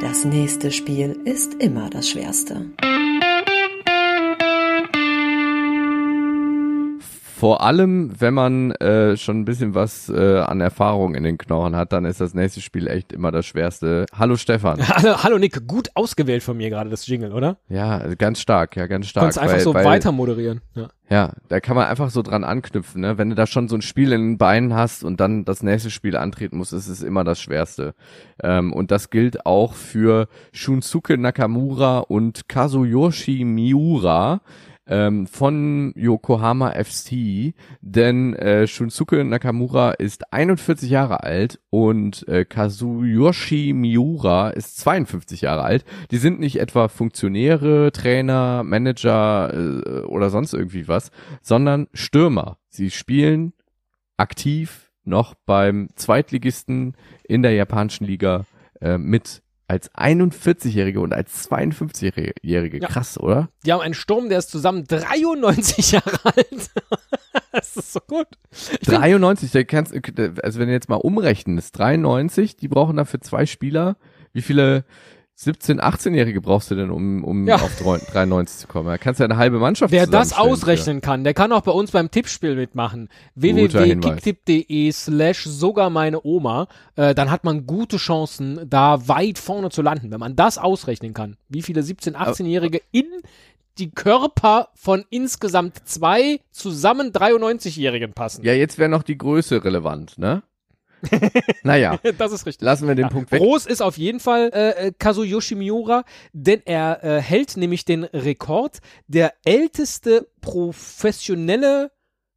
Das nächste Spiel ist immer das schwerste. Vor allem, wenn man äh, schon ein bisschen was äh, an Erfahrung in den Knochen hat, dann ist das nächste Spiel echt immer das schwerste. Hallo Stefan. Hallo, hallo Nick, gut ausgewählt von mir gerade das Jingle, oder? Ja, ganz stark, ja, ganz stark. Kannst einfach weil, so weil, weiter moderieren. Ja. Ja, da kann man einfach so dran anknüpfen, ne? Wenn du da schon so ein Spiel in den Beinen hast und dann das nächste Spiel antreten musst, ist es immer das Schwerste. Ähm, und das gilt auch für Shunsuke Nakamura und Kazuyoshi Miura ähm, von Yokohama FC, denn äh, Shunsuke Nakamura ist 41 Jahre alt und äh, Kazuyoshi Miura ist 52 Jahre alt. Die sind nicht etwa Funktionäre, Trainer, Manager äh, oder sonst irgendwie was, sondern Stürmer. Sie spielen aktiv noch beim Zweitligisten in der japanischen Liga äh, mit als 41-Jährige und als 52-Jährige. Ja. Krass, oder? Die haben einen Sturm, der ist zusammen 93 Jahre alt. das ist so gut. Ich find- 93, der kannst, also wenn du jetzt mal umrechnest, 93, die brauchen dafür zwei Spieler. Wie viele 17-, 18-Jährige brauchst du denn, um, um Ja. auf 93 zu kommen? Da kannst du ja eine halbe Mannschaft Wer das ausrechnen kann, der kann auch bei uns beim Tippspiel mitmachen. Www.kicktipp.de slash sogar meine Oma. Äh, dann hat man gute Chancen, da weit vorne zu landen. Wenn man das ausrechnen kann, wie viele 17-, 18-Jährige in die Körper von insgesamt zwei zusammen 93-Jährigen passen. Ja, jetzt wäre noch die Größe relevant, ne? naja, Das ist richtig. lassen wir den Ja, Punkt weg. Groß ist auf jeden Fall äh, äh, Kazuyoshi Miura, denn er äh, hält nämlich den Rekord, der älteste professionelle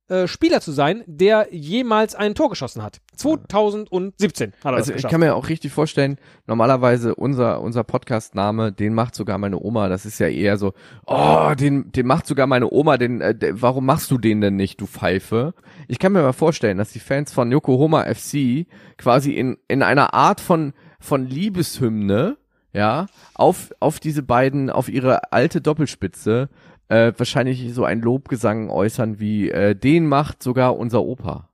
äh, Spieler zu sein, der jemals ein Tor geschossen hat. 2017 hat er Also das ich geschafft. kann mir auch richtig vorstellen, normalerweise unser, unser Podcast-Name, den macht sogar meine Oma, das ist ja eher so, oh, den, den macht sogar meine Oma, den, äh, warum machst du den denn nicht, du Pfeife? Ich kann mir mal vorstellen, dass die Fans von Yokohama FC quasi in, in einer Art von, von Liebeshymne, ja, auf, auf diese beiden, auf ihre alte Doppelspitze, äh, wahrscheinlich so ein Lobgesang äußern wie, äh, den macht sogar unser Opa.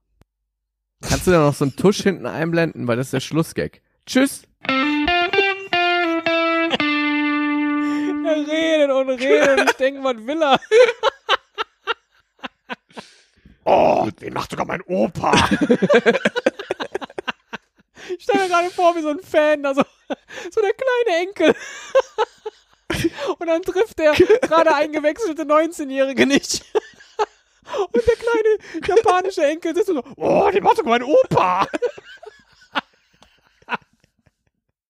Kannst du da noch so einen Tusch hinten einblenden, weil das ist der Schlussgag. Tschüss. er redet und redet und ich denke, was will er? Oh, den macht sogar mein Opa. Ich stelle mir gerade vor, wie so ein Fan, da so, so der kleine Enkel. Und dann trifft der gerade eingewechselte 19-Jährige nicht. Und der kleine japanische Enkel sitzt so, Oh, den macht sogar mein Opa.